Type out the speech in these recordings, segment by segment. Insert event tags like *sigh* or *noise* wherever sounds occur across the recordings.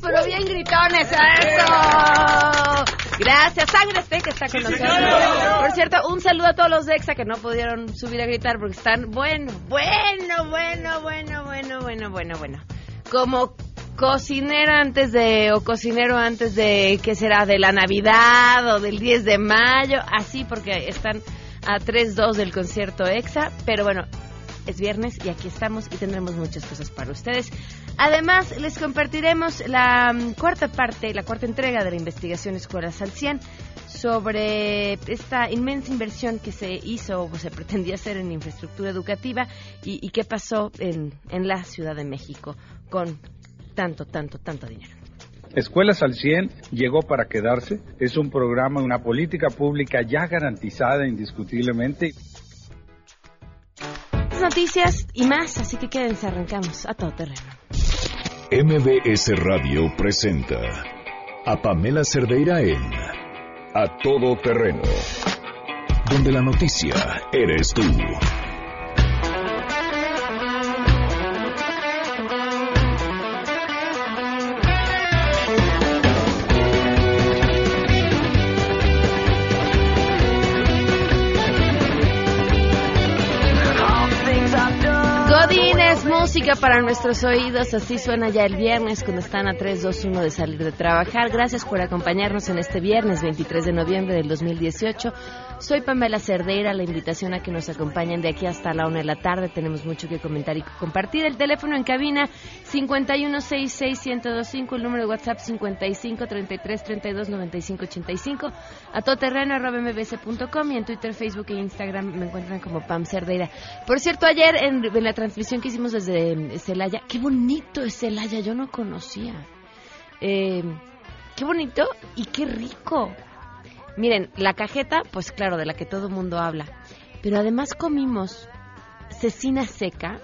pero bien gritones. ¡Eso! Gracias, Sangre que está con nosotros. Por cierto, un saludo a todos los de EXA que no pudieron subir a gritar porque están bueno, bueno, bueno, bueno, bueno, bueno, bueno, bueno. Como cocinera antes de, o cocinero antes de, ¿qué será? De la Navidad o del 10 de mayo, así porque están a 3-2 del concierto EXA, pero bueno, es viernes y aquí estamos y tendremos muchas cosas para ustedes. Además, les compartiremos la mm, cuarta parte, la cuarta entrega de la investigación Escuelas al 100 sobre esta inmensa inversión que se hizo o se pretendía hacer en infraestructura educativa y, y qué pasó en, en la Ciudad de México con tanto, tanto, tanto dinero. Escuelas al 100 llegó para quedarse. Es un programa, una política pública ya garantizada indiscutiblemente noticias y más, así que quédense, arrancamos a todo terreno. MBS Radio presenta a Pamela Cerdeira en A Todo Terreno, donde la noticia eres tú. Música para nuestros oídos, así suena ya el viernes cuando están a 3, 2, 1 de salir de trabajar. Gracias por acompañarnos en este viernes 23 de noviembre del 2018. Soy Pamela Cerdeira, la invitación a que nos acompañen de aquí hasta la una de la tarde. Tenemos mucho que comentar y compartir. El teléfono en cabina 5166125, el número de WhatsApp 5533329585, a todoterreno.mbc.com y en Twitter, Facebook e Instagram me encuentran como Pam Cerdeira. Por cierto, ayer en, la transmisión que hicimos desde Celaya, qué bonito es Celaya, yo no conocía. Eh, qué bonito y qué rico. Miren, la cajeta, pues claro, de la que todo el mundo habla. Pero además comimos cecina seca.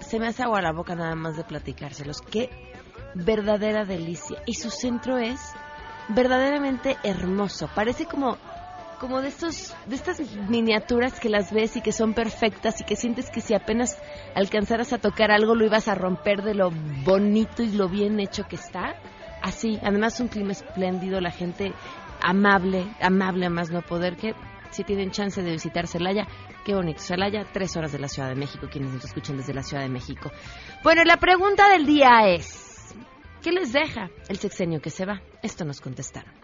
se me hace agua la boca nada más de platicárselos. Qué verdadera delicia. Y su centro es verdaderamente hermoso. Parece como como de estos de estas miniaturas que las ves y que son perfectas y que sientes que si apenas alcanzaras a tocar algo lo ibas a romper de lo bonito y lo bien hecho que está así. Además, un clima espléndido, la gente amable, amable a más no poder, que si tienen chance de visitar Celaya, qué bonito. Celaya, tres horas de la Ciudad de México, quienes nos escuchan desde la Ciudad de México. Bueno, la pregunta del día es, ¿qué les deja el sexenio que se va? Esto nos contestaron.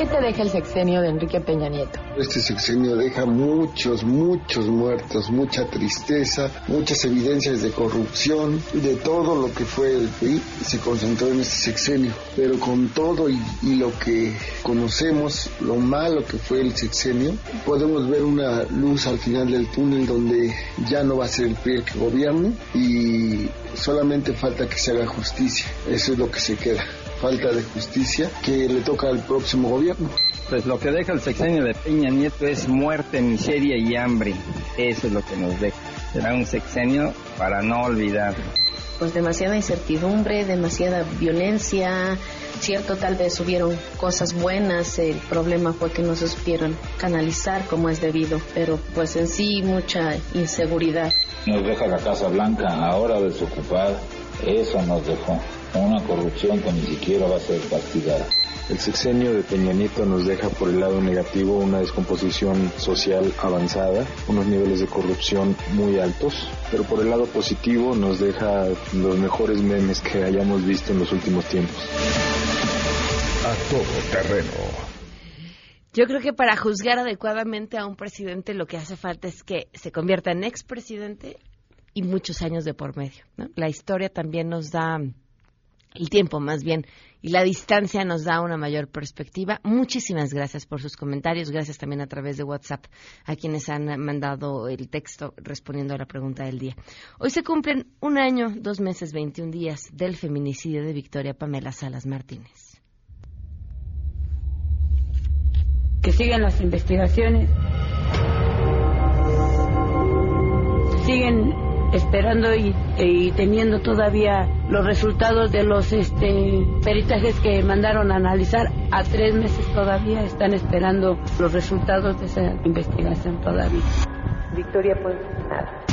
¿Qué te deja el sexenio de Enrique Peña Nieto? Este sexenio deja muchos, muchos muertos, mucha tristeza, muchas evidencias de corrupción, de todo lo que fue el PRI se concentró en este sexenio. Pero con todo y, lo que conocemos, lo malo que fue el sexenio, podemos ver una luz al final del túnel donde ya no va a ser el PRI el que gobierne y solamente falta que se haga justicia. Eso es lo que se queda falta de justicia que le toca al próximo gobierno. Pues lo que deja el sexenio de Peña Nieto es muerte, miseria y hambre. Eso es lo que nos deja. Será un sexenio para no olvidar. Pues demasiada incertidumbre, demasiada violencia. Cierto, tal vez hubieron cosas buenas, el problema fue que no se supieron canalizar como es debido, pero pues en sí mucha inseguridad. Nos deja la Casa Blanca ahora desocupada, eso nos dejó una corrupción que ni siquiera va a ser castigada. El sexenio de Peña Nieto nos deja por el lado negativo una descomposición social avanzada, unos niveles de corrupción muy altos, pero por el lado positivo nos deja los mejores memes que hayamos visto en los últimos tiempos. A todo terreno. Yo creo que para juzgar adecuadamente a un presidente lo que hace falta es que se convierta en expresidente y muchos años de por medio. La historia también nos da el tiempo más bien y la distancia nos da una mayor perspectiva. Muchísimas gracias por sus comentarios, gracias también a través de WhatsApp a quienes han mandado el texto respondiendo a la pregunta del día. Hoy se cumplen un año, dos meses, 21 días del feminicidio de Victoria Pamela Salas Martínez. Que sigan las investigaciones. Siguen esperando y, teniendo todavía los resultados de los este, peritajes que mandaron a analizar. A tres meses todavía están esperando los resultados de esa investigación todavía. Victoria, pues nada.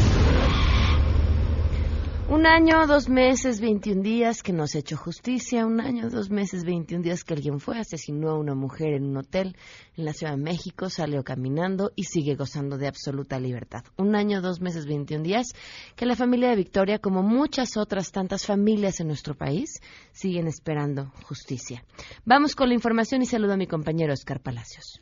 Un año, dos meses, 21 días que no se ha hecho justicia. Un año, dos meses, 21 días que alguien fue, asesinó a una mujer en un hotel en la Ciudad de México, salió caminando y sigue gozando de absoluta libertad. Un año, dos meses, 21 días que la familia de Victoria, como muchas otras tantas familias en nuestro país, siguen esperando justicia. Vamos con la información y saludo a mi compañero Oscar Palacios.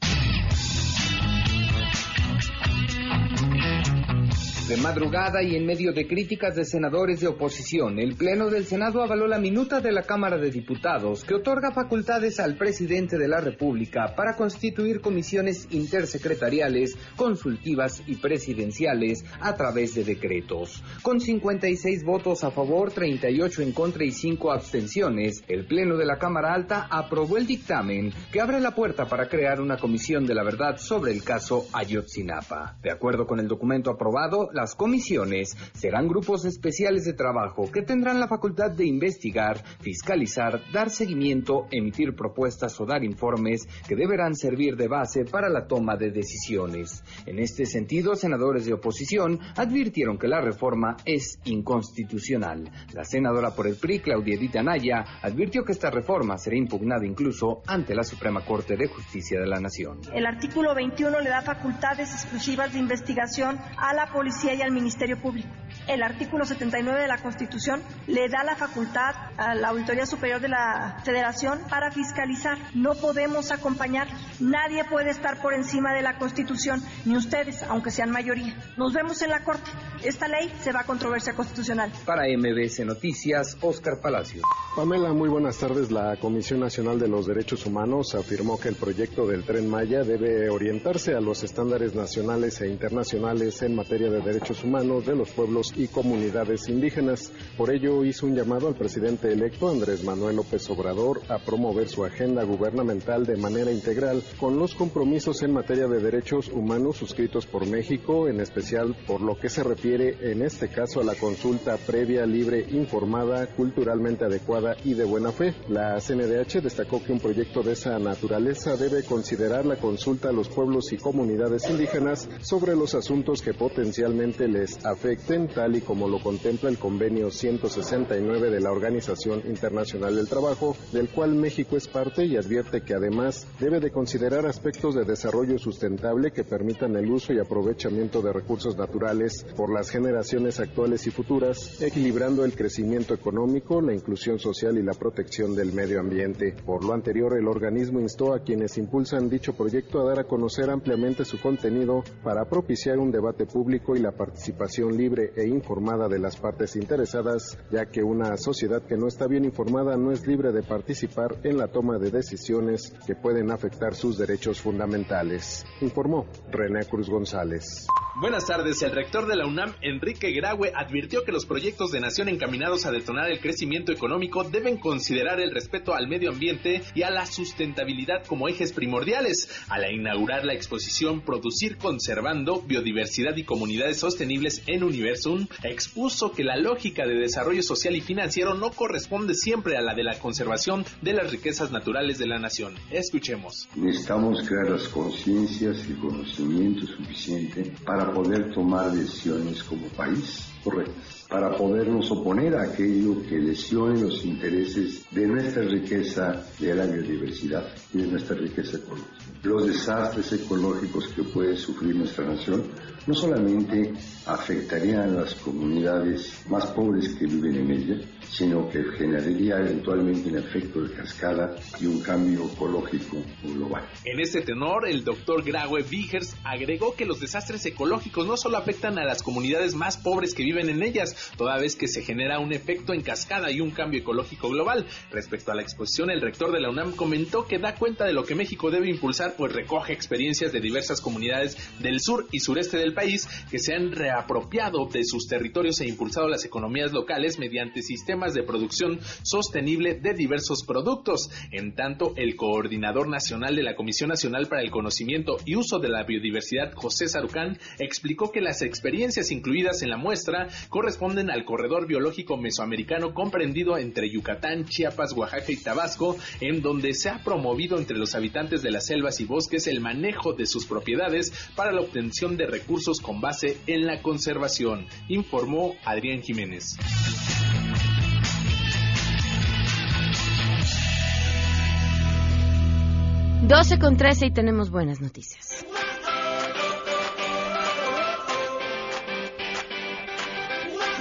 De madrugada y en medio de críticas de senadores de oposición, el Pleno del Senado avaló la minuta de la Cámara de Diputados que otorga facultades al presidente de la República para constituir comisiones intersecretariales, consultivas y presidenciales a través de decretos. Con 56 votos a favor, 38 en contra y 5 abstenciones, el Pleno de la Cámara Alta aprobó el dictamen que abre la puerta para crear una comisión de la verdad sobre el caso Ayotzinapa. De acuerdo con el documento aprobado, las comisiones serán grupos especiales de trabajo que tendrán la facultad de investigar, fiscalizar, dar seguimiento, emitir propuestas o dar informes que deberán servir de base para la toma de decisiones. En este sentido, senadores de oposición advirtieron que la reforma es inconstitucional. La senadora por el PRI, Claudia Edith Anaya, advirtió que esta reforma será impugnada incluso ante la Suprema Corte de Justicia de la Nación. El artículo 21 le da facultades exclusivas de investigación a la policía y al Ministerio Público. El artículo 79 de la Constitución le da la facultad a la Auditoría Superior de la Federación para fiscalizar. No podemos acompañar. Nadie puede estar por encima de la Constitución, ni ustedes, aunque sean mayoría. Nos vemos en la Corte. Esta ley se va a controversia constitucional. Para MBS Noticias, Oscar Palacio. Pamela, muy buenas tardes. La Comisión Nacional de los Derechos Humanos afirmó que el proyecto del Tren Maya debe orientarse a los estándares nacionales e internacionales en materia de derechos humanos de los pueblos y comunidades indígenas. Por ello hizo un llamado al presidente electo Andrés Manuel López Obrador a promover su agenda gubernamental de manera integral con los compromisos en materia de derechos humanos suscritos por México, en especial por lo que se refiere en este caso a la consulta previa, libre, informada, culturalmente adecuada y de buena fe. La CNDH destacó que un proyecto de esa naturaleza debe considerar la consulta a los pueblos y comunidades indígenas sobre los asuntos que potencialmente les afecten, tal y como lo contempla el convenio 169 de la Organización Internacional del Trabajo, del cual México es parte y advierte que además debe de considerar aspectos de desarrollo sustentable que permitan el uso y aprovechamiento de recursos naturales por las generaciones actuales y futuras, equilibrando el crecimiento económico, la inclusión social y la protección del medio ambiente. Por lo anterior, el organismo instó a quienes impulsan dicho proyecto a dar a conocer ampliamente su contenido para propiciar un debate público y la participación libre e informada de las partes interesadas, ya que una sociedad que no está bien informada no es libre de participar en la toma de decisiones que pueden afectar sus derechos fundamentales, informó René Cruz González. Buenas tardes. El rector de la UNAM, Enrique Graue, advirtió que los proyectos de nación encaminados a detonar el crecimiento económico deben considerar el respeto al medio ambiente y a la sustentabilidad como ejes primordiales. Al inaugurar la exposición Producir conservando biodiversidad y comunidades sostenibles en Universum, expuso que la lógica de desarrollo social y financiero no corresponde siempre a la de la conservación de las riquezas naturales de la nación. Escuchemos. Necesitamos crear las conciencias y conocimiento suficiente para poder tomar decisiones como país correctas, para podernos oponer a aquello que lesione los intereses de nuestra riqueza de la biodiversidad y de nuestra riqueza ecológica. Los desastres ecológicos que puede sufrir nuestra nación no solamente afectarían a las comunidades más pobres que viven en ella, sino que generaría eventualmente un efecto de cascada y un cambio ecológico global. En este tenor, el doctor Graue Vigers agregó que los desastres ecológicos no solo afectan a las comunidades más pobres que viven en ellas, toda vez que se genera un efecto en cascada y un cambio ecológico global. Respecto a la exposición, el rector de la UNAM comentó que da cuenta de lo que México debe impulsar, pues recoge experiencias de diversas comunidades del sur y sureste del país que se han reapropiado de sus territorios e impulsado las economías locales mediante sistemas de producción sostenible de diversos productos. En tanto, el coordinador nacional de la Comisión Nacional para el Conocimiento y Uso de la Biodiversidad, José Sarucán, explicó que las experiencias incluidas en la muestra corresponden al corredor biológico mesoamericano comprendido entre Yucatán, Chiapas, Oaxaca y Tabasco, en donde se ha promovido entre los habitantes de las selvas y bosques el manejo de sus propiedades para la obtención de recursos con base en la conservación, informó Adrián Jiménez. 12 con 13 y tenemos buenas noticias.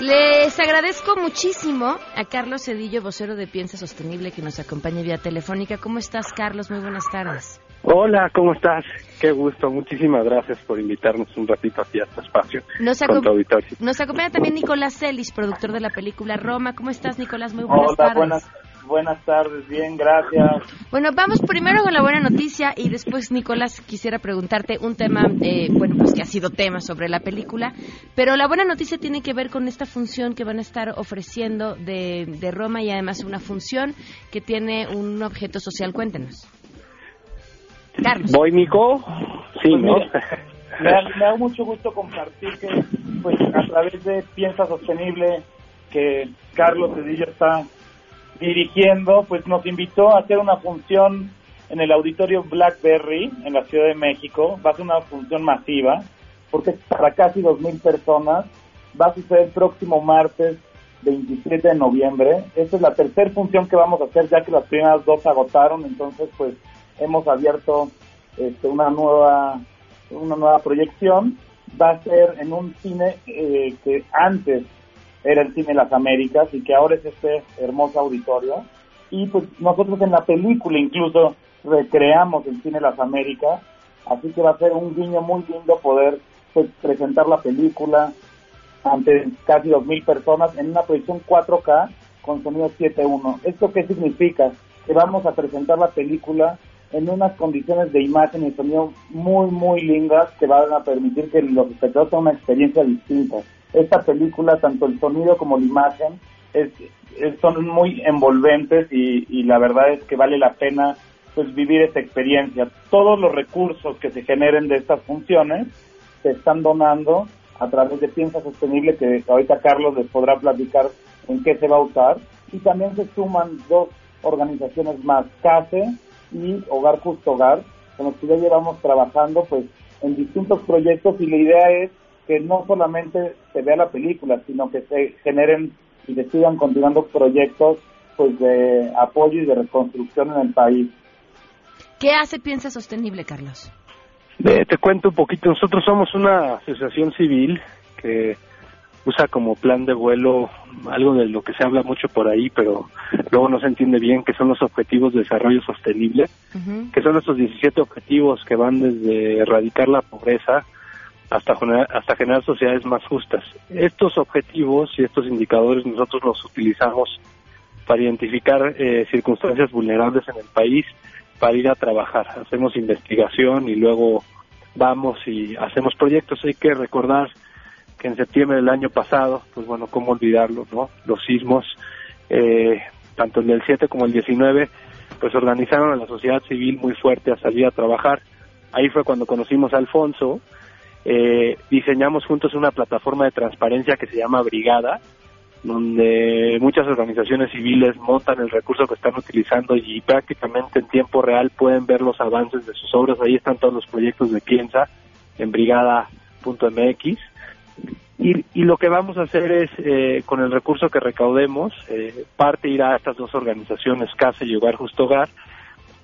Les agradezco muchísimo a Carlos Cedillo, vocero de Piensa Sostenible, que nos acompaña vía telefónica. ¿Cómo estás, Carlos? Muy buenas tardes. Hola, ¿cómo estás? Qué gusto. Muchísimas gracias por invitarnos un ratito aquí a este espacio Nos, con tu auditorio. nos acompaña también Nicolás Celis, productor de la película Roma. ¿Cómo estás, Nicolás? Muy buenas Hola, tardes. buenas, buenas tardes. Bien, gracias. Bueno, vamos primero con la buena noticia y después, Nicolás, quisiera preguntarte un tema, eh, bueno, pues que ha sido tema sobre la película, pero la buena noticia tiene que ver con esta función que van a estar ofreciendo de, de Roma y además una función que tiene un objeto social. Cuéntenos. Carlos. ¿Voy, Nico? Sí, Pues ¿no? *laughs* Me me da mucho gusto compartir que, pues, a través de Piensa Sostenible, que Carlos Cedillo está dirigiendo, pues nos invitó a hacer una función en el auditorio Blackberry en la Ciudad de México. Va a ser una función masiva, porque es para casi 2.000 personas. Va a suceder el próximo martes 27 de noviembre. Esta es la tercera función que vamos a hacer, ya que las primeras dos se agotaron, entonces pues hemos abierto este, una nueva una nueva proyección. Va a ser en un cine eh, que antes era el Cine Las Américas y que ahora es este hermoso auditorio. Y pues nosotros en la película incluso recreamos el Cine Las Américas, así que va a ser un guiño muy lindo poder pues presentar la película ante casi 2.000 personas en una proyección 4K con sonido 7.1. ¿Esto qué significa? Que vamos a presentar la película en unas condiciones de imagen y sonido muy, muy lindas que van a permitir que los espectadores tengan una experiencia distinta. Esta película, tanto el sonido como la imagen, es, son muy envolventes y, y la verdad es que vale la pena pues vivir esta experiencia. Todos los recursos que se generen de estas funciones se están donando a través de Piensa Sostenible, que ahorita Carlos les podrá platicar en qué se va a usar. Y también se suman dos organizaciones más, CASE y Hogar Justo Hogar, con los que ya llevamos trabajando pues en distintos proyectos y la idea es que no solamente se vea la película, sino que se generen y se sigan continuando proyectos pues de apoyo y de reconstrucción en el país. ¿Qué hace Piensa Sostenible, Carlos? Eh, te cuento un poquito. Nosotros somos una asociación civil que usa como plan de vuelo algo de lo que se habla mucho por ahí, pero luego no se entiende bien, que son los objetivos de desarrollo sostenible, que son estos 17 objetivos que van desde erradicar la pobreza hasta generar, hasta generar sociedades más justas. Estos objetivos y estos indicadores nosotros los utilizamos para identificar eh, circunstancias vulnerables en el país, para ir a trabajar. Hacemos investigación y luego vamos y hacemos proyectos. Hay que recordar en septiembre del año pasado, pues bueno, cómo olvidarlo, ¿no? Los sismos, eh, tanto el del 7 como el 19, pues organizaron a la sociedad civil muy fuerte a salir a trabajar. Ahí fue cuando conocimos a Alfonso, eh, diseñamos juntos una plataforma de transparencia que se llama Brigada, donde muchas organizaciones civiles montan el recurso que están utilizando y prácticamente en tiempo real pueden ver los avances de sus obras. Ahí están todos los proyectos de Piensa en brigada.mx. Y, y lo que vamos a hacer es, eh, con el recurso que recaudemos, eh, parte irá a estas dos organizaciones, Casa y Hogar Justo Hogar,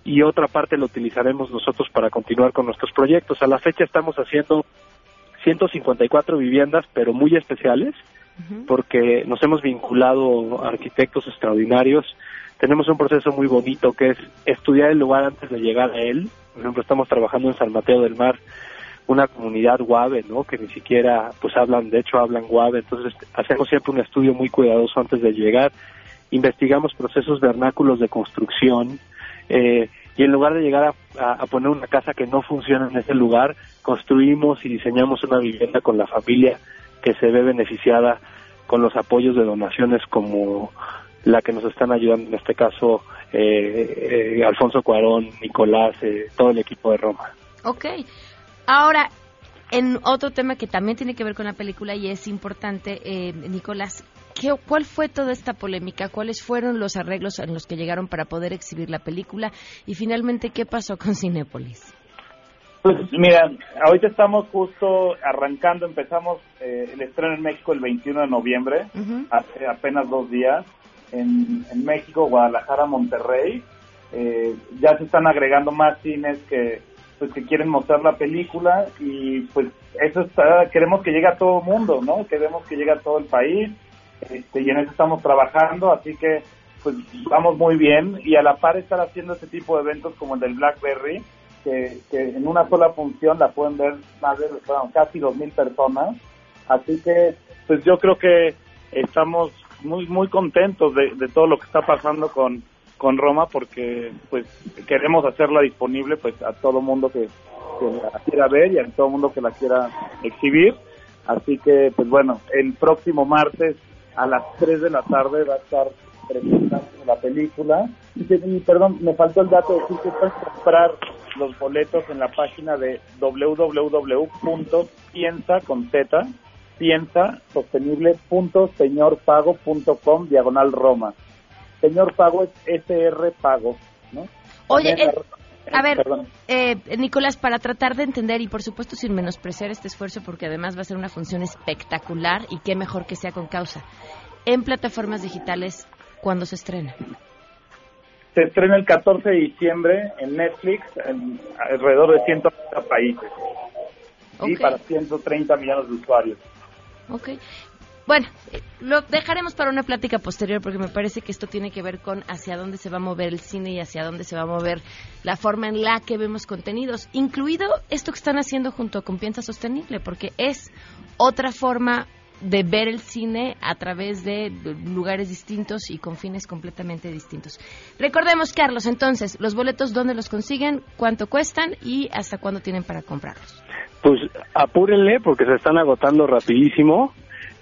y otra parte lo utilizaremos nosotros para continuar con nuestros proyectos. A la fecha estamos haciendo 154 viviendas, pero muy especiales, porque nos hemos vinculado a arquitectos extraordinarios. Tenemos un proceso muy bonito que es estudiar el lugar antes de llegar a él. Por ejemplo, estamos trabajando en San Mateo del Mar, una comunidad guave, ¿no? Que ni siquiera, pues hablan, de hecho hablan guave. Entonces hacemos siempre un estudio muy cuidadoso antes de llegar. Investigamos procesos vernáculos de construcción. Eh, y en lugar de llegar a, poner una casa que no funciona en ese lugar, construimos y diseñamos una vivienda con la familia que se ve beneficiada con los apoyos de donaciones como la que nos están ayudando en este caso eh, eh, Alfonso Cuarón, Nicolás, eh, todo el equipo de Roma. Ok. Ahora, en otro tema que también tiene que ver con la película y es importante, eh, Nicolás, ¿qué, ¿cuál fue toda esta polémica? ¿Cuáles fueron los arreglos en los que llegaron para poder exhibir la película? Y finalmente, ¿qué pasó con Cinépolis? Pues mira, ahorita estamos justo arrancando, empezamos eh, el estreno en México el 21 de noviembre, hace apenas dos días, en, en México, Guadalajara, Monterrey. Eh, ya se están agregando más cines que pues que quieren mostrar la película y pues eso está, queremos que llegue a todo el mundo, ¿no? Queremos que llegue a todo el país este, y en eso estamos trabajando, así que pues vamos muy bien y a la par estar haciendo este tipo de eventos como el del Blackberry, que, en una sola función la pueden ver más de bueno, casi dos mil personas, así que pues yo creo que estamos muy muy contentos de, de todo lo que está pasando con con Roma porque pues queremos hacerla disponible pues a todo mundo que, la quiera ver y a todo mundo que la quiera exhibir. Así que pues bueno el próximo martes a las 3 de la tarde va a estar presentando la película. Y, perdón me faltó el dato de decir que puedes comprar los boletos en la página de www.piensa con piensa sostenible.señorpago.com diagonal Roma señor pago es SR pago, ¿no? Oye, eh, a ver, eh, Nicolás, para tratar de entender y por supuesto sin menospreciar este esfuerzo, porque además va a ser una función espectacular y qué mejor que sea con causa. En plataformas digitales, ¿cuándo se estrena? Se estrena el 14 de diciembre en Netflix, en alrededor de 130 países. Y para 130 millones de usuarios. Ok. Bueno, lo dejaremos para una plática posterior porque me parece que esto tiene que ver con hacia dónde se va a mover el cine y hacia dónde se va a mover la forma en la que vemos contenidos, incluido esto que están haciendo junto con Piensa Sostenible, porque es otra forma de ver el cine a través de lugares distintos y con fines completamente distintos. Recordemos, Carlos, entonces, los boletos, ¿dónde los consiguen? ¿Cuánto cuestan? ¿Y hasta cuándo tienen para comprarlos? Pues apúrenle porque se están agotando rapidísimo.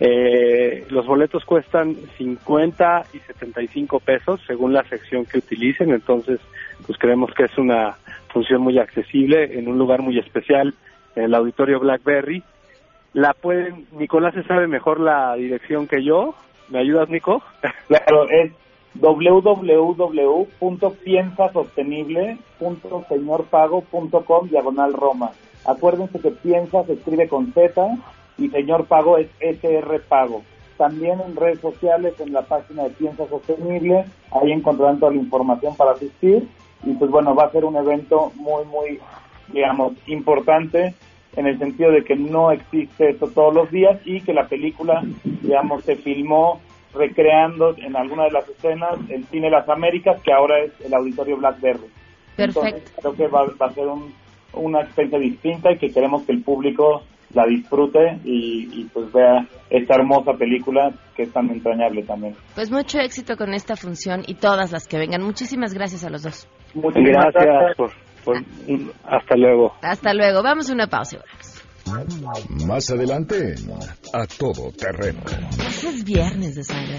Eh, los boletos cuestan 50 y 75 pesos según la sección que utilicen, entonces pues creemos que es una función muy accesible en un lugar muy especial, en el auditorio Blackberry. La pueden, Nicolás se sabe mejor la dirección que yo. ¿Me ayudas, Nico? *laughs* Claro, es www.piensasostenible.señorpago.com diagonal Roma. Acuérdense que piensa se escribe con Z y Señor Pago es SR Pago. También en redes sociales, en la página de Piensa Sostenible, ahí encontrarán toda la información para asistir. Y pues bueno, va a ser un evento muy, muy, digamos, importante en el sentido de que no existe esto todos los días y que la película, digamos, se filmó recreando en alguna de las escenas el Cine Las Américas, que ahora es el Auditorio Blackberry. Perfecto. creo que va, a ser una experiencia distinta y que queremos que el público la disfrute y, pues vea esta hermosa película que es tan entrañable también. Pues mucho éxito con esta función y todas las que vengan. Muchísimas gracias a los dos. Muchas gracias. hasta luego. Hasta luego. Vamos a una pausa. Más adelante, a todo terreno. es viernes de sangre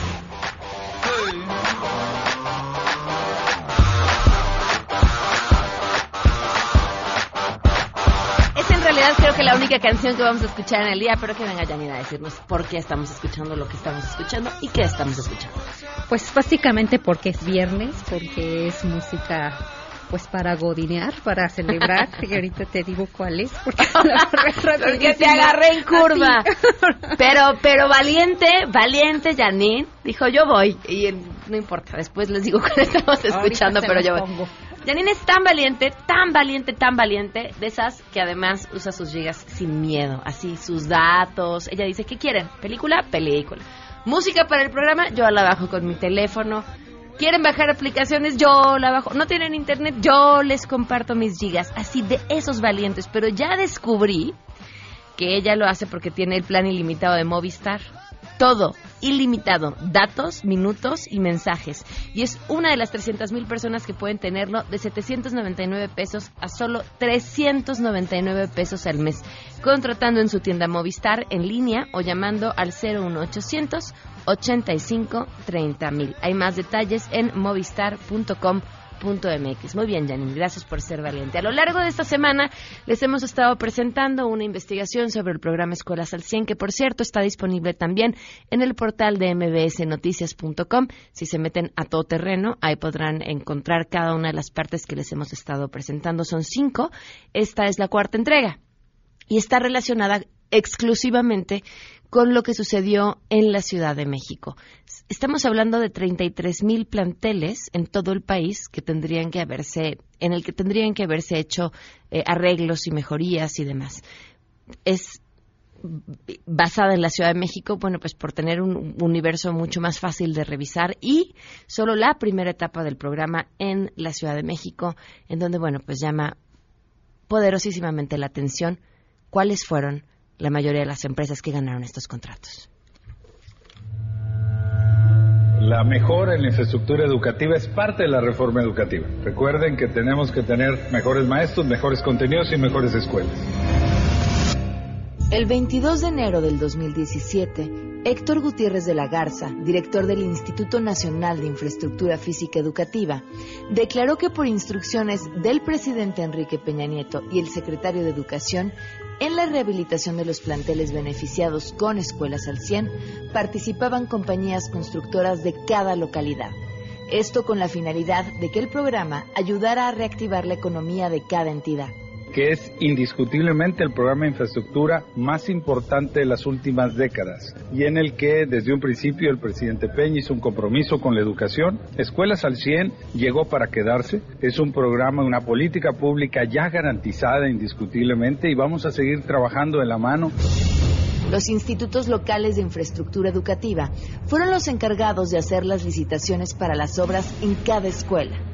Creo que la única canción que vamos a escuchar en el día, pero que venga Janina a decirnos por qué estamos escuchando lo que estamos escuchando y qué estamos escuchando. Pues básicamente porque es viernes, porque es música pues para godinear, para celebrar, *laughs* y ahorita te digo cuál es, porque, *laughs* porque te agarré en curva. *laughs* pero, pero valiente, valiente Janine, dijo yo voy, y no importa, después les digo cuál estamos escuchando, pero yo voy. Janine es tan valiente, tan valiente, tan valiente, de esas que además usa sus gigas sin miedo, así sus datos. Ella dice, ¿qué quieren? ¿Película? Película. Música para el programa, yo la bajo con mi teléfono. ¿Quieren bajar aplicaciones? Yo la bajo. ¿No tienen internet? Yo les comparto mis gigas. Así de esos valientes. Pero ya descubrí que ella lo hace porque tiene el plan ilimitado de Movistar todo, ilimitado, datos, minutos y mensajes. Y es una de las 300 mil personas que pueden tenerlo de 799 pesos a solo 399 pesos al mes, contratando en su tienda Movistar en línea o llamando al 01800 85 30 mil. Hay más detalles en movistar.com MX. Muy bien, Janine, gracias por ser valiente. A lo largo de esta semana les hemos estado presentando una investigación sobre el programa Escuelas al 100, que por cierto está disponible también en el portal de mbsnoticias.com. Si se meten a todo terreno, ahí podrán encontrar cada una de las partes que les hemos estado presentando. Son cinco. Esta es la cuarta entrega y está relacionada exclusivamente con lo que sucedió en la Ciudad de México. Estamos hablando de 33 mil planteles en todo el país que tendrían que haberse, en el que tendrían que haberse hecho eh, arreglos y mejorías y demás. Es basada en la Ciudad de México, bueno, pues por tener un universo mucho más fácil de revisar y solo la primera etapa del programa en la Ciudad de México, en donde, bueno, pues llama poderosísimamente la atención cuáles fueron la mayoría de las empresas que ganaron estos contratos. La mejora en la infraestructura educativa es parte de la reforma educativa. Recuerden que tenemos que tener mejores maestros, mejores contenidos y mejores escuelas. El 22 de enero del 2017, Héctor Gutiérrez de la Garza, director del Instituto Nacional de Infraestructura Física Educativa, declaró que por instrucciones del presidente Enrique Peña Nieto y el secretario de Educación, en la rehabilitación de los planteles beneficiados con escuelas al 100, participaban compañías constructoras de cada localidad. Esto con la finalidad de que el programa ayudara a reactivar la economía de cada entidad que es indiscutiblemente el programa de infraestructura más importante de las últimas décadas y en el que desde un principio el presidente Peña hizo un compromiso con la educación. Escuelas al 100 llegó para quedarse, es un programa, una política pública ya garantizada indiscutiblemente y vamos a seguir trabajando de la mano. Los institutos locales de infraestructura educativa fueron los encargados de hacer las licitaciones para las obras en cada escuela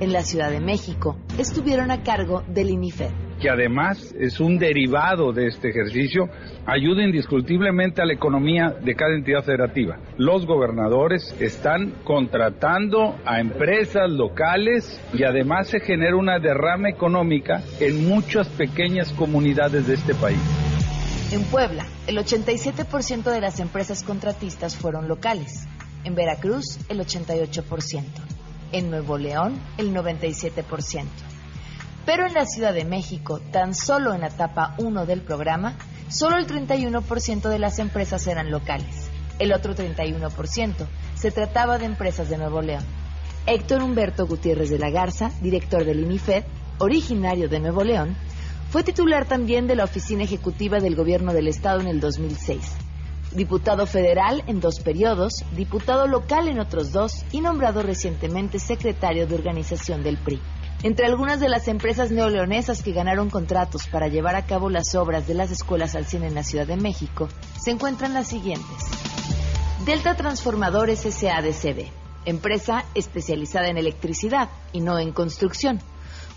en la Ciudad de México estuvieron a cargo del INIFED. Que además es un derivado de este ejercicio, ayuda indiscutiblemente a la economía de cada entidad federativa. Los gobernadores están contratando a empresas locales y además se genera una derrama económica en muchas pequeñas comunidades de este país. En Puebla, el 87% de las empresas contratistas fueron locales. En Veracruz, el 88% en Nuevo León el 97%. Pero en la Ciudad de México, tan solo en la etapa 1 del programa, solo el 31% de las empresas eran locales. El otro 31% se trataba de empresas de Nuevo León. Héctor Humberto Gutiérrez de la Garza, director del INIFED, originario de Nuevo León, fue titular también de la Oficina Ejecutiva del Gobierno del Estado en el 2006 diputado federal en dos periodos, diputado local en otros dos y nombrado recientemente secretario de organización del PRI. Entre algunas de las empresas neoleonesas que ganaron contratos para llevar a cabo las obras de las escuelas al cine en la Ciudad de México se encuentran las siguientes. Delta Transformadores SADCB, empresa especializada en electricidad y no en construcción,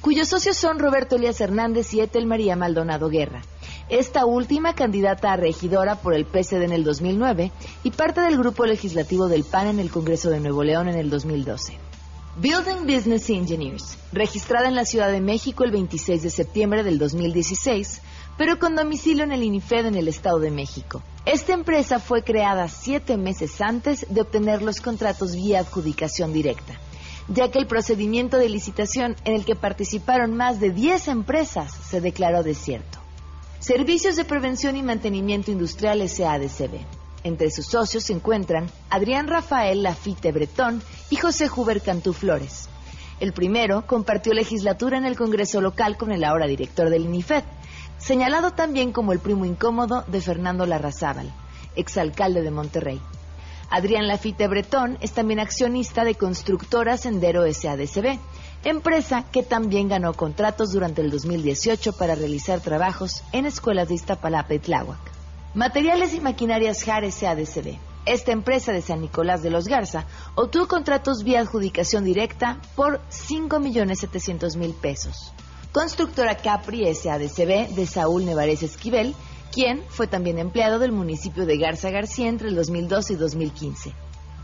cuyos socios son Roberto Elías Hernández y Etel María Maldonado Guerra esta última candidata a regidora por el PSD en el 2009 y parte del grupo legislativo del PAN en el Congreso de Nuevo León en el 2012. Building Business Engineers, registrada en la Ciudad de México el 26 de septiembre del 2016, pero con domicilio en el INIFED en el Estado de México. Esta empresa fue creada siete meses antes de obtener los contratos vía adjudicación directa, ya que el procedimiento de licitación en el que participaron más de 10 empresas se declaró desierto. Servicios de Prevención y Mantenimiento Industrial SADCB. Entre sus socios se encuentran Adrián Rafael Lafite Bretón y José Huber Cantú Flores. El primero compartió legislatura en el Congreso local con el ahora director del INIFED, señalado también como el primo incómodo de Fernando Larrazábal, exalcalde de Monterrey. Adrián Lafite Bretón es también accionista de Constructora Sendero SADCB, empresa que también ganó contratos durante el 2018 para realizar trabajos en escuelas de Iztapalapa y Tláhuac. Materiales y Maquinarias JAR SADCB. Esta empresa de San Nicolás de los Garza obtuvo contratos vía adjudicación directa por 5.700.000 pesos. Constructora Capri SADCB de Saúl Nevares Esquivel quien fue también empleado del municipio de Garza García entre el 2012 y 2015.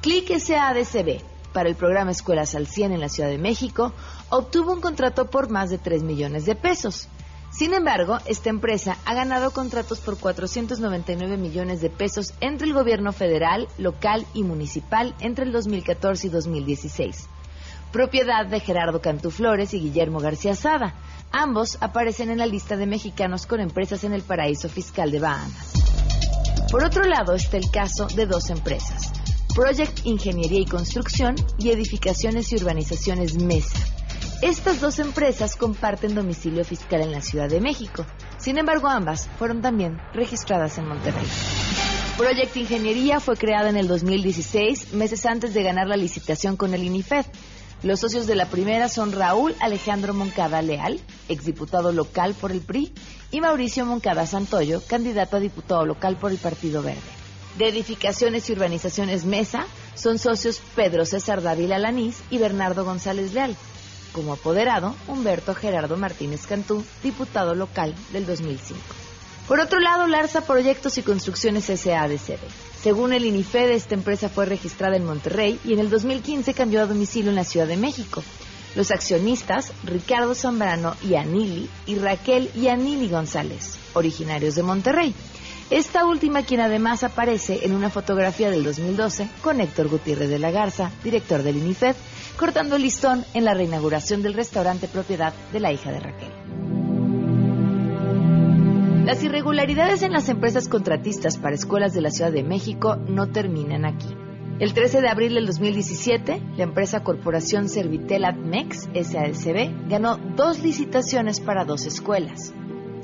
Click SADCB, para el programa Escuelas al 100 en la Ciudad de México, obtuvo un contrato por más de 3 millones de pesos. Sin embargo, esta empresa ha ganado contratos por 499 millones de pesos entre el gobierno federal, local y municipal entre el 2014 y 2016. Propiedad de Gerardo Cantú Flores y Guillermo García Sada. Ambos aparecen en la lista de mexicanos con empresas en el paraíso fiscal de Bahamas. Por otro lado está el caso de dos empresas, Project Ingeniería y Construcción y Edificaciones y Urbanizaciones Mesa. Estas dos empresas comparten domicilio fiscal en la Ciudad de México. Sin embargo, ambas fueron también registradas en Monterrey. Project Ingeniería fue creada en el 2016, meses antes de ganar la licitación con el INIFED. Los socios de la primera son Raúl Alejandro Moncada Leal, exdiputado local por el PRI, y Mauricio Moncada Santoyo, candidato a diputado local por el Partido Verde. De Edificaciones y Urbanizaciones Mesa son socios Pedro César Dávila Lanís y Bernardo González Leal. Como apoderado, Humberto Gerardo Martínez Cantú, diputado local del 2005. Por otro lado, Larsa Proyectos y Construcciones SADCB. Según el INIFED, esta empresa fue registrada en Monterrey y en el 2015 cambió a domicilio en la Ciudad de México. Los accionistas, Ricardo Zambrano y Anili, y Raquel y Anili González, originarios de Monterrey. Esta última quien además aparece en una fotografía del 2012 con Héctor Gutiérrez de la Garza, director del INIFED, cortando el listón en la reinauguración del restaurante propiedad de la hija de Raquel. Las irregularidades en las empresas contratistas para escuelas de la Ciudad de México no terminan aquí. El 13 de abril del 2017, la empresa Corporación Servitel Admex SADCB ganó dos licitaciones para dos escuelas.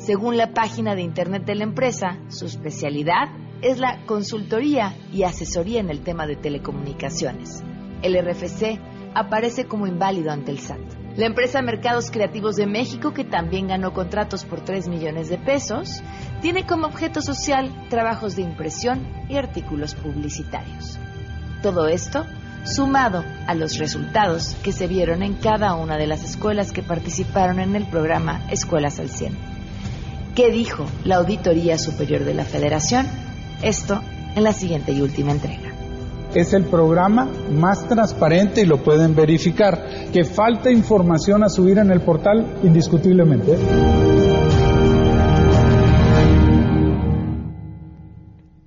Según la página de internet de la empresa, su especialidad es la consultoría y asesoría en el tema de telecomunicaciones. El RFC aparece como inválido ante el SAT. La empresa Mercados Creativos de México, que también ganó contratos por 3 millones de pesos, tiene como objeto social trabajos de impresión y artículos publicitarios. Todo esto sumado a los resultados que se vieron en cada una de las escuelas que participaron en el programa Escuelas al 100. ¿Qué dijo la Auditoría Superior de la Federación? Esto en la siguiente y última entrega es el programa más transparente y lo pueden verificar. Que falta información a subir en el portal, indiscutiblemente.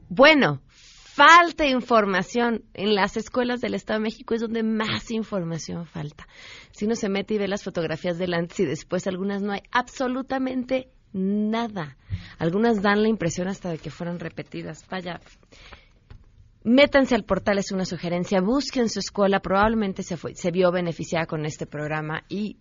Bueno, falta información. En las escuelas del Estado de México es donde más información falta. Si uno se mete y ve las fotografías del antes y después, algunas no hay absolutamente nada. Algunas dan la impresión hasta de que fueron repetidas. Vaya, Métanse al portal, es una sugerencia. Busquen su escuela, probablemente se, fue, se vio beneficiada con este programa y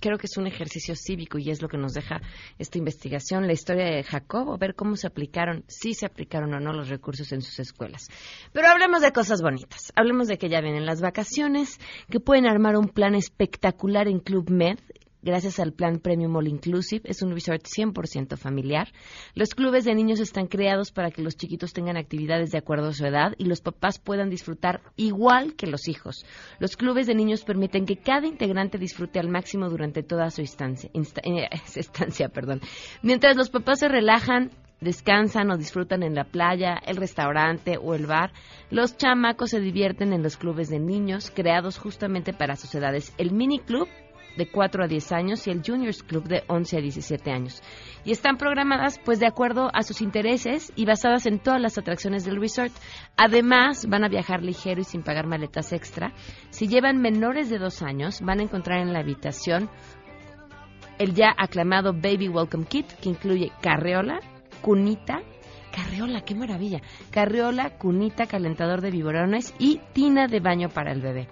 creo que es un ejercicio cívico y es lo que nos deja esta investigación, la historia de Jacobo, ver cómo se aplicaron, si se aplicaron o no los recursos en sus escuelas. Pero hablemos de cosas bonitas, hablemos de que ya vienen las vacaciones, que pueden armar un plan espectacular en Club Med gracias al plan Premium All Inclusive. Es un resort 100% familiar. Los clubes de niños están creados para que los chiquitos tengan actividades de acuerdo a su edad y los papás puedan disfrutar igual que los hijos. Los clubes de niños permiten que cada integrante disfrute al máximo durante toda su eh, *laughs* estancia. Perdón. Mientras los papás se relajan, descansan o disfrutan en la playa, el restaurante o el bar, los chamacos se divierten en los clubes de niños creados justamente para sus edades. El mini club de 4 a 10 años y el Juniors Club de 11 a 17 años. Y están programadas pues de acuerdo a sus intereses y basadas en todas las atracciones del resort. Además, van a viajar ligero y sin pagar maletas extra. Si llevan menores de 2 años, van a encontrar en la habitación el ya aclamado Baby Welcome Kit, que incluye carreola, cunita, Carreola, qué maravilla. Carreola, cunita, calentador de biberones y tina de baño para el bebé.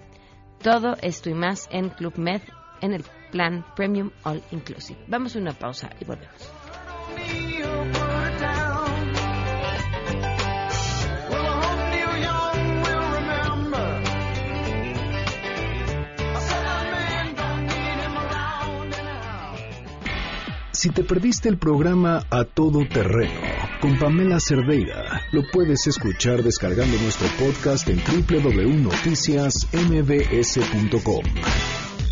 Todo esto y más en Club Med en el plan Premium All Inclusive. Vamos a una pausa y volvemos. Si te perdiste el programa A Todo Terreno con Pamela Cerdeira, lo puedes escuchar descargando nuestro podcast en www.noticiasmbs.com.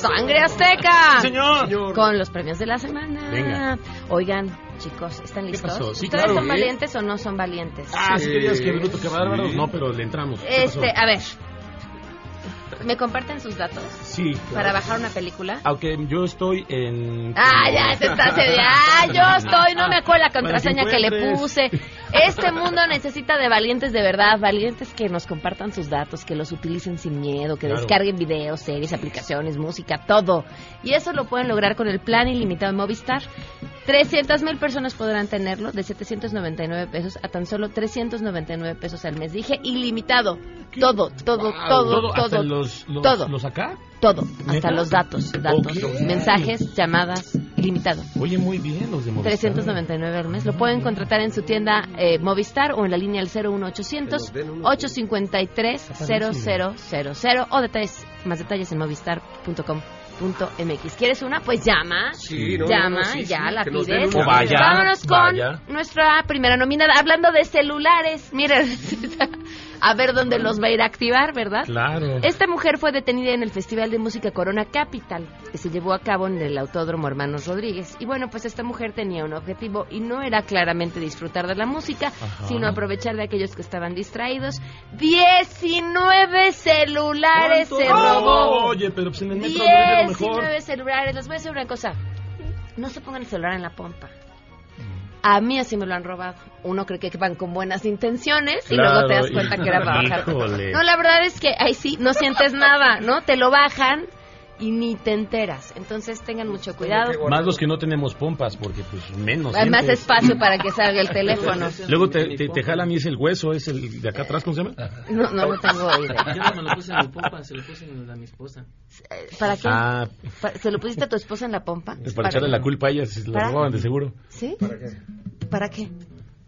¡Sangre Azteca! señor. Con los premios de la semana. Venga. Oigan, chicos, ¿están listos? pasó? Sí, ¿Ustedes claro, son ¿eh? valientes o no son valientes? Ah, sí querías que bruto, que bárbaro. sí. No, pero le entramos. ¿Qué Este, a ver. ¿Me comparten sus datos? Sí. Para bajar una película. Aunque yo estoy en... Ah, ya se está Ah, yo *laughs* estoy, no me acuerdo la contraseña que le puse. Este mundo necesita de valientes de verdad, valientes que nos compartan sus datos, que los utilicen sin miedo, que Claro. descarguen videos, series, aplicaciones, música, todo. Y eso lo pueden lograr con el plan ilimitado de Movistar. 300 mil personas podrán tenerlo de 799 pesos a tan solo 399 pesos al mes. Dije ilimitado. Todo, todo, Wow, todo, ¿Hasta todo. los, los, todo. los acá? Todo, ¿Neta? hasta los datos, datos, mensajes, llamadas, ilimitado. Oye, muy bien los de Movistar. 399 al mes. Lo pueden contratar en su tienda eh, Movistar o en la línea al 01800 853 0000 o detalles, más detalles en movistar.com.mx. ¿Quieres una? Pues llama. Sí, no, llama no, no, sí, y ya sí, la pides. O vaya, Vámonos con vaya. nuestra primera nominada. Hablando de celulares, miren, *laughs* a ver dónde los va a ir a activar, ¿verdad? Claro. Esta mujer fue detenida en el Festival de Música Corona Capital, que se llevó a cabo en el Autódromo Hermanos Rodríguez. Y bueno, pues esta mujer tenía un objetivo y no era claramente disfrutar de la música, Ajá. sino aprovechar de aquellos que estaban distraídos. 19 celulares se robó. Oye, pero pues en el metro debe ser lo mejor. 19 celulares. Les voy a decir una cosa. No se pongan el celular en la pompa. A mí así me lo han robado. Uno cree que van con buenas intenciones y luego te das cuenta que era para bajar. No, la verdad es que ahí sí, no sientes nada, ¿no? Te lo bajan y ni te enteras. Entonces tengan mucho cuidado. Más los que no tenemos pompas, porque pues menos. Hay más espacio para que salga el teléfono. *laughs* Luego te, te, te jalan y es el hueso, es el de acá atrás, ¿cómo se llama? No, no, no tengo idea. Yo no me lo puse en mi pompa, se lo puse en la mi esposa. ¿Para qué? Ah, ¿Se lo pusiste a tu esposa en la pompa? es para echarle la culpa a ella, si se la ¿Para? robaban de seguro. ¿Sí? ¿Para qué?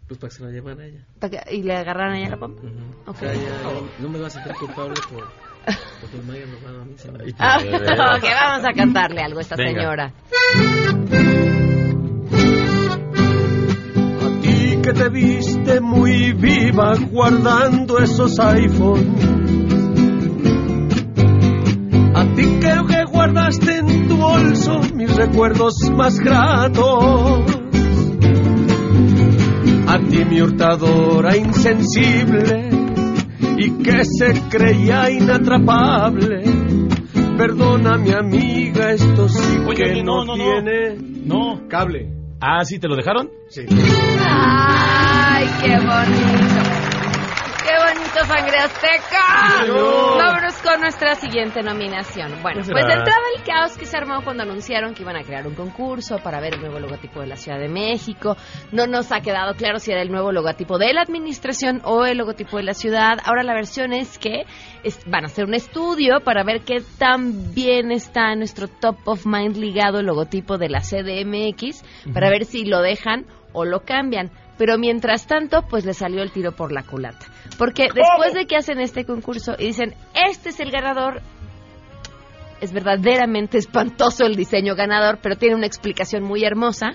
Pues para que se la llevara ella. ¿Para que- ¿Y le agarraron a ella la pompa? O sea, ya, no me vas a sentir culpable por, porque a mí. se me- Ah, ok, vamos a cantarle algo a esta Venga. señora. ti que te viste muy viva guardando esos iPhones. A ti que, que guardaste en tu bolso mis recuerdos más gratos. A ti mi hurtadora insensible y que se creía inatrapable. Perdona mi amiga, esto sí Oye, que oye, no, no, no, no. tiene No. cable. Ah, ¿sí te lo dejaron? Sí. ¡Ay, qué bonito! ¡Qué bonito, sangre azteca! Vámonos con nuestra siguiente nominación. Bueno, ¿Qué pues entrada el caos que se armó cuando anunciaron que iban a crear un concurso para ver el nuevo logotipo de la Ciudad de México. No nos ha quedado claro si era el nuevo logotipo de la administración o el logotipo de la ciudad. Ahora la versión es que es- van a hacer un estudio para ver qué tan bien está en nuestro top of mind ligado el logotipo de la CDMX, para ver si lo dejan o lo cambian. Pero mientras tanto, pues le salió el tiro por la culata. Porque después de que hacen este concurso y dicen, este es el ganador, es verdaderamente espantoso el diseño ganador, pero tiene una explicación muy hermosa,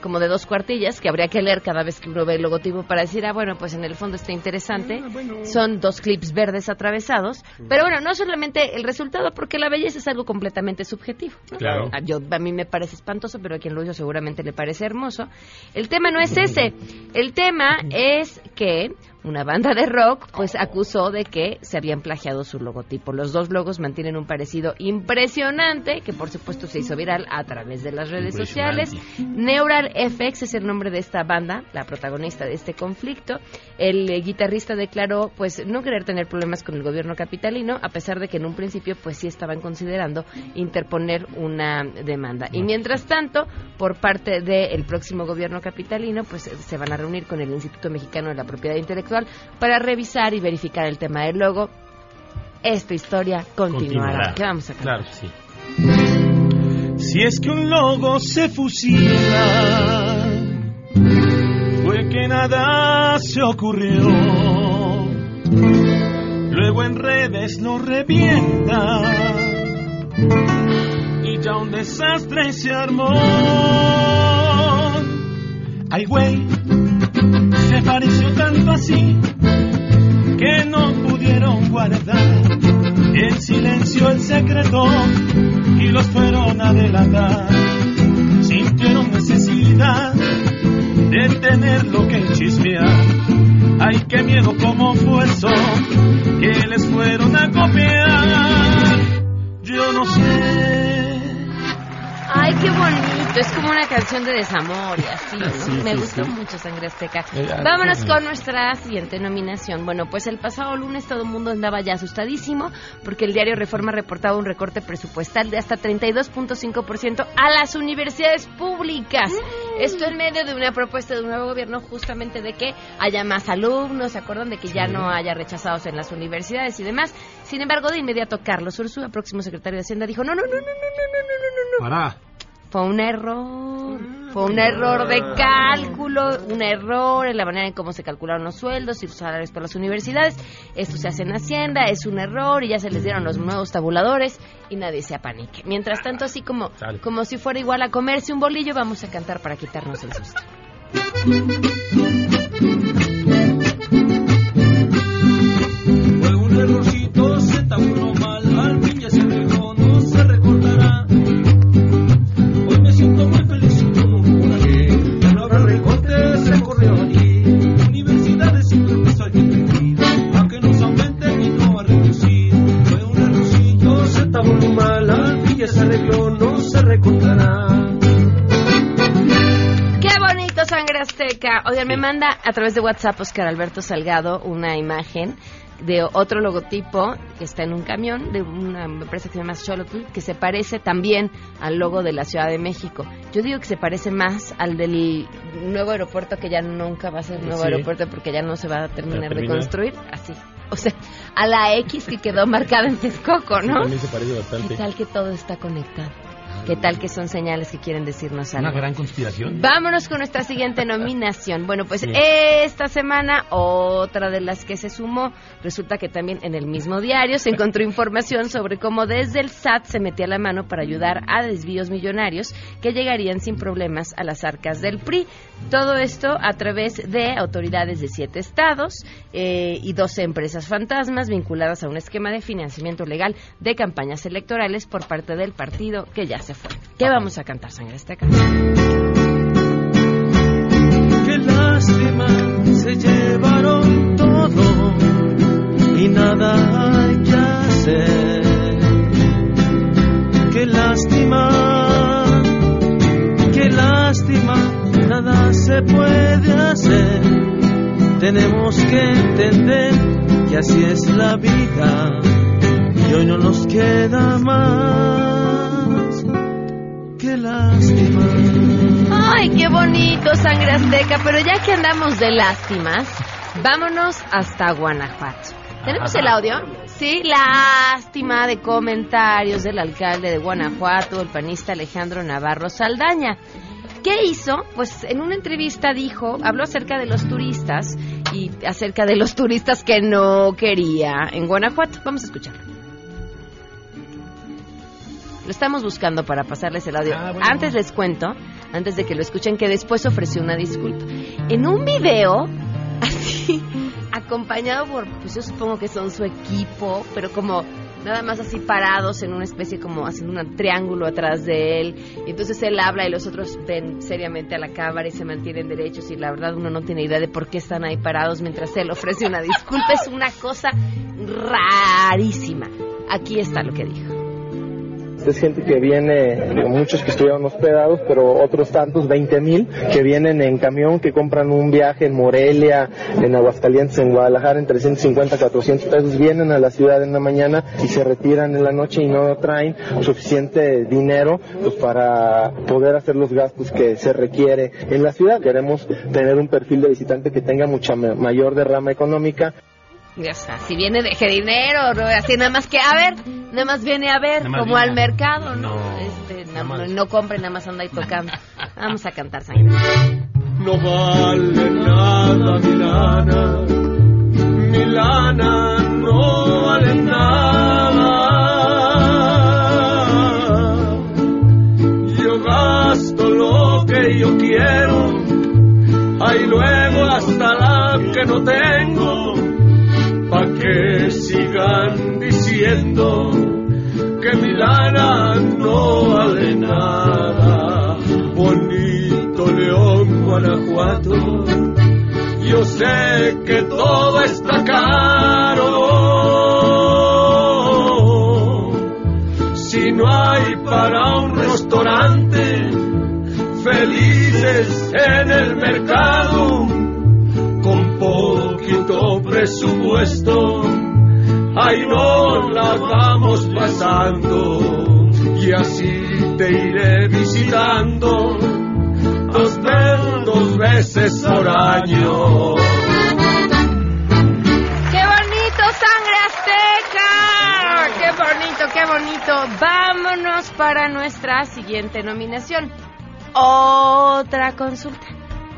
como de dos cuartillas, que habría que leer cada vez que uno ve el logotipo para decir, ah, bueno, pues en el fondo está interesante. Son dos clips verdes atravesados. Pero bueno, no solamente el resultado, porque la belleza es algo completamente subjetivo. ¿no? Claro. Ah, Yo, a mí me parece espantoso, pero a quien lo hizo seguramente le parece hermoso. El tema no es ese. El tema *laughs* es que una banda de rock pues acusó de que se habían plagiado su logotipo. Los dos logos mantienen un parecido impresionante, que por supuesto se hizo viral a través de las redes sociales. Neural FX es el nombre de esta banda, la protagonista de este conflicto. El eh, guitarrista declaró pues no querer tener problemas con el gobierno capitalino, a pesar de que en un principio pues sí estaban considerando interponer una demanda. Y mientras tanto, por parte del próximo gobierno capitalino, pues se van a reunir con el Instituto Mexicano de la Propiedad Intelectual para revisar y verificar el tema del logo esta historia continuará. Continuará. ¿Qué vamos a? Claro sí. Si es que un lobo se fusila, fue que nada se ocurrió. Luego en redes lo revienta y ya un desastre se armó. Ay, güey, se pareció tanto así que no pudieron guardar en silencio el secreto y los fueron a delatar. Sintieron necesidad de tener Es como una canción de desamor y así, ¿no? Sí, Me sí, gustó sí. mucho Sangre Azteca. Eh, ah, Vámonos con nuestra siguiente nominación. Bueno, pues el pasado lunes todo el mundo andaba ya asustadísimo porque el diario Reforma reportaba un recorte presupuestal de hasta 32.5% a las universidades públicas. Esto en medio de una propuesta de un nuevo gobierno justamente de que haya más alumnos, ¿se acuerdan de que ya no haya rechazados en las universidades y demás? Sin embargo, de inmediato Carlos Ursúa, próximo secretario de Hacienda, dijo, no, no, no, no, no, no, no, no, no, no. Para. Fue un error, fue un error de cálculo, un error en la manera en cómo se calcularon los sueldos y los salarios para las universidades. Esto se hace en Hacienda, es un error y ya se les dieron los nuevos tabuladores y nadie se apanique. Mientras tanto, así como, como si fuera igual a comerse un bolillo, vamos a cantar para quitarnos el susto. ¡Qué bonito, Sangre Azteca! Oigan, me manda a través de WhatsApp Oscar Alberto Salgado una imagen de otro logotipo que está en un camión de una empresa que se llama Xolotl, que se parece también al logo de la Ciudad de México. Yo digo que se parece más al del nuevo aeropuerto que ya nunca va a ser nuevo Sí. aeropuerto porque ya no se va a terminar de construir. Así. O sea, a la X que quedó marcada en Texcoco, Sí, ¿no? también se parece bastante. ¿Qué tal que todo está conectado? ¿Qué tal que son señales que quieren decirnos algo? Una gran conspiración. Vámonos con nuestra siguiente nominación. Bueno, pues Sí. esta semana otra de las que se sumó, resulta que también en el mismo diario se encontró información sobre cómo desde el SAT se metía la mano para ayudar a desvíos millonarios que llegarían sin problemas a las arcas del PRI. Todo esto a través de autoridades de siete estados eh, y 12 empresas fantasmas vinculadas a un esquema de financiamiento legal de campañas electorales por parte del partido que ya se fue. ¿Qué vamos a cantar, Sangre Azteca? Qué lástima, se llevaron todo y nada hay que hacer. Qué lástima, qué lástima, nada se puede hacer. Tenemos que entender que así es la vida y hoy no nos queda más. Qué lástima. Ay, qué bonito, sangre azteca. Pero ya que andamos de lástimas, vámonos hasta Guanajuato. ¿Tenemos el audio? Sí, lástima de comentarios del alcalde de Guanajuato, el panista Alejandro Navarro Saldaña. ¿Qué hizo? Pues en una entrevista dijo, habló acerca de los turistas y acerca de los turistas que no quería en Guanajuato. Vamos a escucharlo. Lo estamos buscando para pasarles el audio. Ah, bueno. Antes les cuento, antes de que lo escuchen, que después ofreció una disculpa. En un video, *laughs* así, acompañado por, pues yo supongo que son su equipo, pero como nada más así parados en una especie como haciendo un triángulo atrás de él. Y entonces él habla y los otros ven seriamente a la cámara y se mantienen derechos y la verdad uno no tiene idea de por qué están ahí parados mientras él ofrece una disculpa. Es una cosa rarísima. Aquí está lo que dijo. Es gente que viene, muchos que estuvieron hospedados, pero otros tantos, 20 mil, que vienen en camión, que compran un viaje en Morelia, en Aguascalientes, en Guadalajara, en 350, 400 pesos, vienen a la ciudad en la mañana y se retiran en la noche y no traen suficiente dinero pues, para poder hacer los gastos que se requiere en la ciudad. Queremos tener un perfil de visitante que tenga mucha ma- mayor derrama económica. O sea, si viene deje dinero, ¿no? así nada más que, a ver, nada más viene a ver, Nada como viene al mercado, ¿no? No, Este, nada no, más. no compre, nada más anda ahí tocando. Vamos a cantar sangre. No vale nada mi lana, mi lana no vale nada. Yo gasto lo que yo quiero, ahí luego hasta la que no tengo, que mi lana no vale nada. Bonito León, Guanajuato, yo sé que todo está caro. Si no hay para un restaurante, felices en el mercado, ahí nos la vamos pasando y así te iré visitando dos, ve- dos veces por año. ¡Qué bonito, sangre azteca! ¡Qué bonito, qué bonito! Vámonos para nuestra siguiente nominación. Otra consulta.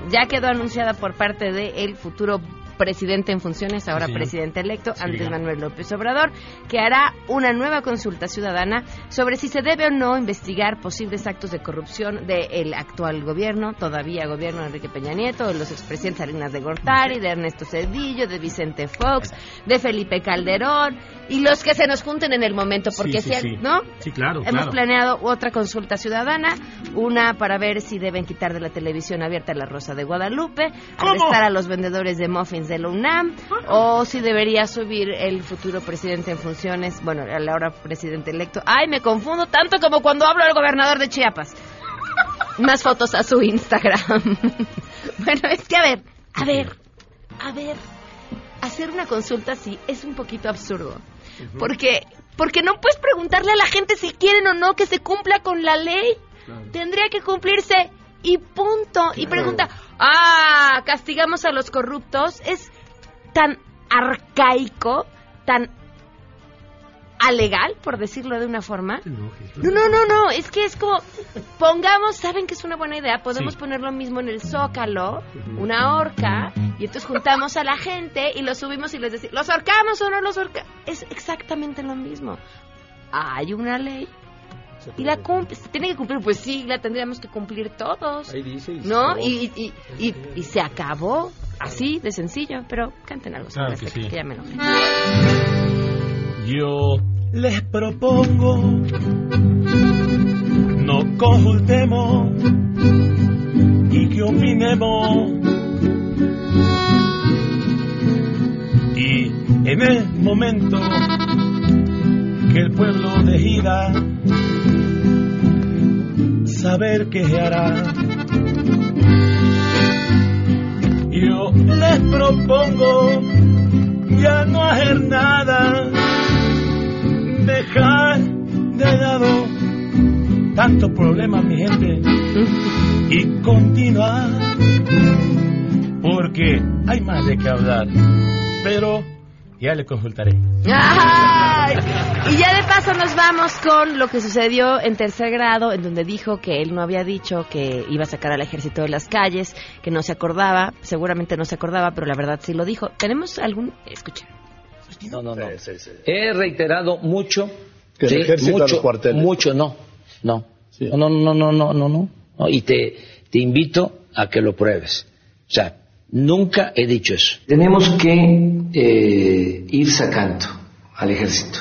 Ya quedó anunciada por parte del futuro presidente en funciones, ahora Sí. presidente electo, Sí, Andrés ya. Manuel López Obrador, que hará una nueva consulta ciudadana sobre si se debe o no investigar posibles actos de corrupción del actual gobierno, todavía gobierno de Enrique Peña Nieto, de los expresidentes Salinas de Gortari, de Ernesto Cedillo, de Vicente Fox, de Felipe Calderón y los que se nos junten en el momento, porque Sí, si. ¿no? Sí, claro, Hemos claro. planeado otra consulta ciudadana, una para ver si deben quitar de la televisión abierta la Rosa de Guadalupe, arrestar a los vendedores de muffins de la UNAM, o si debería subir el futuro presidente en funciones, bueno, el ahora presidente electo. Ay, me confundo tanto como cuando hablo del gobernador de Chiapas. *laughs* Más fotos a su Instagram. *laughs* bueno, es que a ver, a ver, a ver, hacer una consulta así es un poquito absurdo. Porque, porque no puedes preguntarle a la gente si quieren o no que se cumpla con la ley. Tendría que cumplirse y punto. Y pregunta, ah, castigamos a los corruptos. Es tan arcaico, tan alegal, por decirlo de una forma. No, no, no, no, es que es como, pongamos, saben que es una buena idea, podemos Sí. poner lo mismo en el zócalo, una horca, y entonces juntamos a la gente y los subimos y les decimos, ¿los ahorcamos o no los ahorcamos? Es exactamente lo mismo. Hay una ley y la cumple, se tiene que cumplir, pues sí, la tendríamos que cumplir todos. Ahí dice. y ¿No? Y, y, y, y se acabó. Así de sencillo, pero canten algo. Claro sobre que este, sí. que ya me enojé. Yo les propongo no consultemos y que opinemos. Y en el momento que el pueblo decida saber qué hará. Yo les propongo ya no hacer nada, dejar de lado tantos problemas, mi gente, y continuar, porque hay más de qué hablar, pero ya le consultaré. ¡Ay! Y ya de paso nos vamos con lo que sucedió en tercer grado, en donde dijo que él no había dicho que iba a sacar al ejército de las calles, que no se acordaba, seguramente no se acordaba, pero la verdad sí lo dijo. ¿Tenemos algún...? Escuchen. No, no, no. He reiterado mucho. Que el sí, ejército a mucho, los cuarteles. Mucho, no. No. No, no, no, no, no, no, no. No, Y te, te invito a que lo pruebes. O sea, nunca he dicho eso. Tenemos que eh, ir sacando al ejército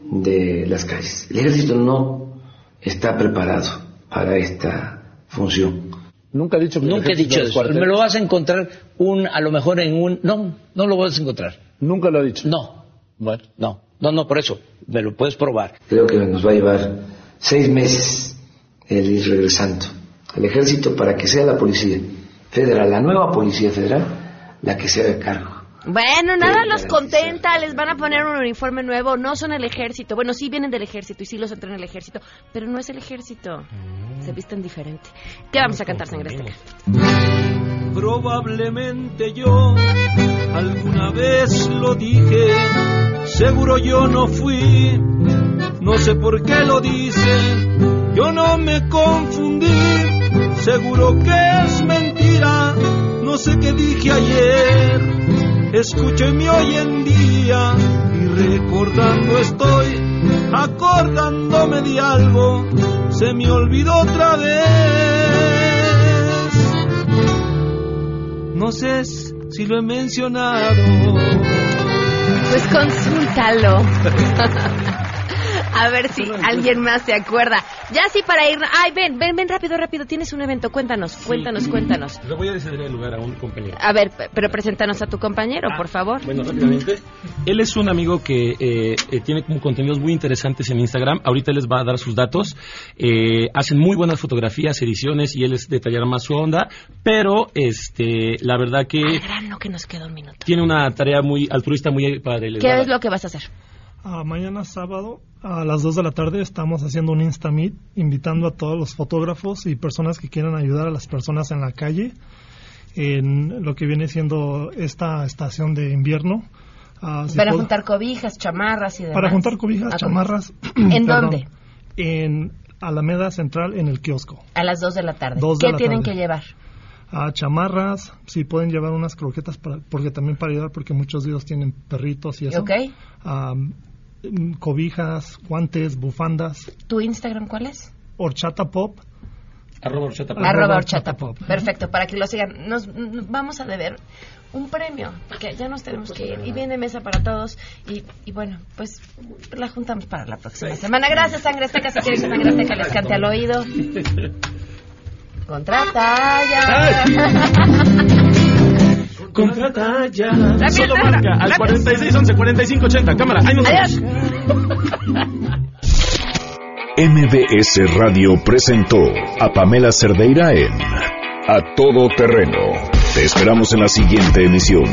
de las calles. El ejército no está preparado para esta función. Nunca he dicho que Nunca he dicho eso. cuarteles. Me lo vas a encontrar un, a lo mejor en un, no, no lo vas a encontrar. Nunca lo he dicho. No. Bueno, no, no, no, por eso, me lo puedes probar. Creo que nos va a llevar seis meses el ir regresando al ejército para que sea la policía federal, la nueva policía federal, la que se haga cargo. Bueno, nada los contenta, les van a poner un uniforme nuevo, no son el ejército. Bueno, sí vienen del ejército y sí los entrenan el ejército, pero no es el ejército. Se visten diferente. ¿Qué vamos a cantar, Sangre Azteca? Probablemente yo Alguna vez lo dije, seguro yo no fui, no sé por qué lo dice, yo no me confundí, seguro que es mentira, no sé qué dije ayer, escúcheme hoy en día y recordando estoy, acordándome de algo, se me olvidó otra vez. No sé si lo he mencionado. Pues consúltalo. *laughs* A ver si alguien más se acuerda. Ya sí para ir. Ay, ven, ven, ven rápido, rápido. Tienes un evento. Cuéntanos, cuéntanos, cuéntanos. Le voy a ceder el lugar a un compañero. A ver, pero preséntanos a tu compañero, por favor. Bueno, rápidamente. Él es un amigo que eh, eh, tiene como contenidos muy interesantes en Instagram. Ahorita les va a dar sus datos. Eh, hacen muy buenas fotografías, ediciones y él les detallará más su onda. Pero, este, la verdad que Al grano que nos queda un minuto. tiene una tarea muy altruista, muy va ¿Qué es lo que vas a hacer? Ah, mañana sábado a las 2 de la tarde estamos haciendo un Insta Meet invitando a todos los fotógrafos y personas que quieran ayudar a las personas en la calle en lo que viene siendo esta estación de invierno. Ah, si Para puedo- juntar cobijas, chamarras y demás. para juntar cobijas, Ah, chamarras. ¿En *clears throat* perdón, dónde? En Alameda Central, en el kiosco. A las 2 de la tarde. De ¿Qué la tienen tarde. que llevar? a chamarras, si pueden llevar unas croquetas, para, porque también para ayudar, porque muchos de ellos tienen perritos y eso. Ok. Am, mm, cobijas, guantes, bufandas. ¿Tu Instagram cuál es? Horchata Pop. Arroba horchata pop. Arroba Arroba horchata horchata pop. Perfecto, para que lo sigan. Nos, nos vamos a deber un premio, porque ya nos tenemos que ir. Y viene mesa para todos. Y, y bueno, pues la juntamos para la próxima semana. Gracias, Sangre Azteca. Si quieren que Sangre Azteca les cante al oído. *laughs* Contrata ya. *laughs* Contrata ya. Solo marca al rápido. 46 11 45 80. Cámara, ahí nos Adiós. MBS Radio presentó a Pamela Cerdeira en A Todo Terreno. Te esperamos en la siguiente emisión,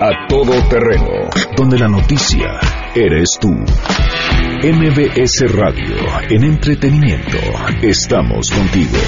A Todo Terreno, donde la noticia eres tú. MBS Radio, en entretenimiento, estamos contigo.